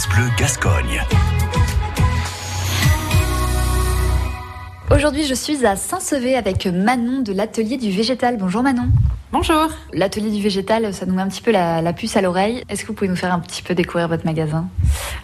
France Bleu Gascogne. Aujourd'hui, je suis à Saint-Sevé avec Manon de l'atelier du végétal. Bonjour Manon. Bonjour. L'atelier du végétal, ça nous met un petit peu la, la puce à l'oreille. Est-ce que vous pouvez nous faire un petit peu découvrir votre magasin?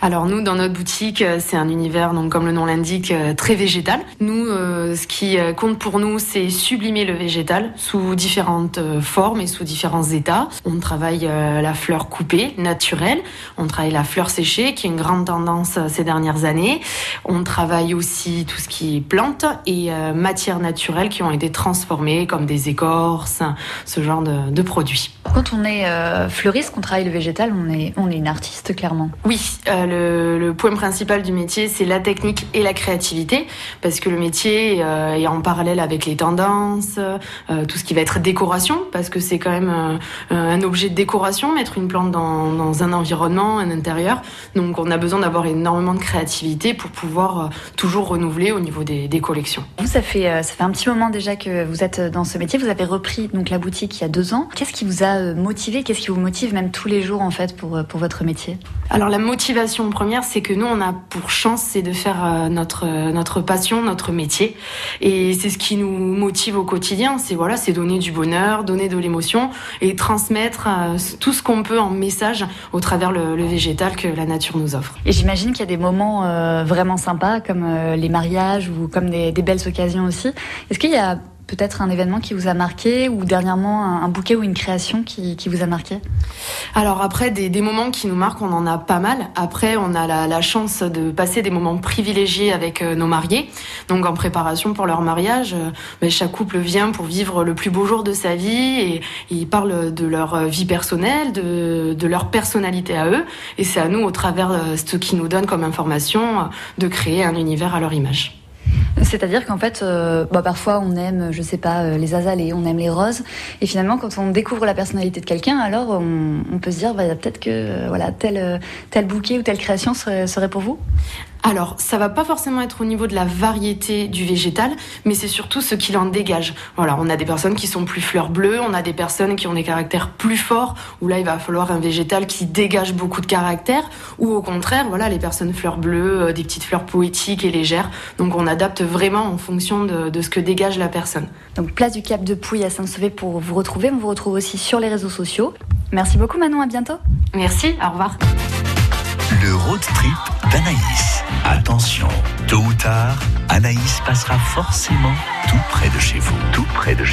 Alors nous, dans notre boutique, euh, c'est un univers, donc comme le nom l'indique, euh, très végétal. Nous, euh, ce qui compte pour nous, c'est sublimer le végétal sous différentes formes et sous différents états. On travaille la fleur coupée, naturelle. On travaille la fleur séchée, qui est une grande tendance ces dernières années. On travaille aussi tout ce qui est plantes et matières naturelles qui ont été transformées, comme des écorces, ce genre de, de produits. Quand on est fleuriste, qu'on travaille le végétal, on est, on est une artiste clairement. Oui, euh, le, le point principal du métier, c'est la technique et la créativité, parce que le métier euh, est en parallèle avec les tendances, euh, tout ce qui va être décoration, parce que c'est quand même euh, un objet de décoration, mettre une plante dans, dans un environnement, un intérieur. Donc on a besoin d'avoir énormément de créativité pour pouvoir toujours renouveler au niveau des, des collections. Vous, ça fait, ça fait un petit moment déjà que vous êtes dans ce métier. Vous avez repris donc la boutique il y a deux ans. Qu'est-ce qui vous a motivé? Qu'est-ce qui vous motive même tous les jours en fait pour, pour votre métier? Alors la motivation première, c'est que nous, on a pour chance, c'est de faire euh, notre euh, notre passion, notre métier, et c'est ce qui nous motive au quotidien. C'est voilà, c'est donner du bonheur, donner de l'émotion et transmettre euh, tout ce qu'on peut en message au travers le, végétal que la nature nous offre. Et j'imagine qu'il y a des moments vraiment sympas comme les mariages ou comme des, des belles occasions aussi. Est-ce qu'il y a peut-être un événement qui vous a marqué ou dernièrement un, bouquet ou une création qui, vous a marqué Alors après, des, moments qui nous marquent, on en a pas mal. Après, on a la, chance de passer des moments privilégiés avec euh, nos mariés. Donc en préparation pour leur mariage, euh, ben, chaque couple vient pour vivre le plus beau jour de sa vie et, ils parlent de leur euh, vie personnelle, de, de leur personnalité à eux. Et c'est à nous, au travers de ce qu'ils nous donnent comme information, de créer un univers à leur image. C'est-à-dire qu'en fait, euh, bah, parfois on aime, je sais pas, euh, les azalées, on aime les roses, et finalement quand on découvre la personnalité de quelqu'un, alors on, peut se dire, bah, peut-être que euh, voilà tel bouquet ou telle création serait pour vous? Alors, ça va pas forcément être au niveau de la variété du végétal, mais c'est surtout ce qu'il en dégage. Voilà, on a des personnes qui sont plus fleurs bleues, on a des personnes qui ont des caractères plus forts, où là, il va falloir un végétal qui dégage beaucoup de caractère, ou au contraire, voilà, les personnes fleurs bleues, euh, des petites fleurs poétiques et légères. Donc, on adapte vraiment en fonction de, de ce que dégage la personne. Donc place du Cap de Pouille à Saint-Sauvé pour vous retrouver. On vous retrouve aussi sur les réseaux sociaux. Merci beaucoup Manon, à bientôt. Merci, au revoir. Le road trip d'Anaïs. Attention, tôt ou tard, Anaïs passera forcément tout près de chez vous. Tout près de chez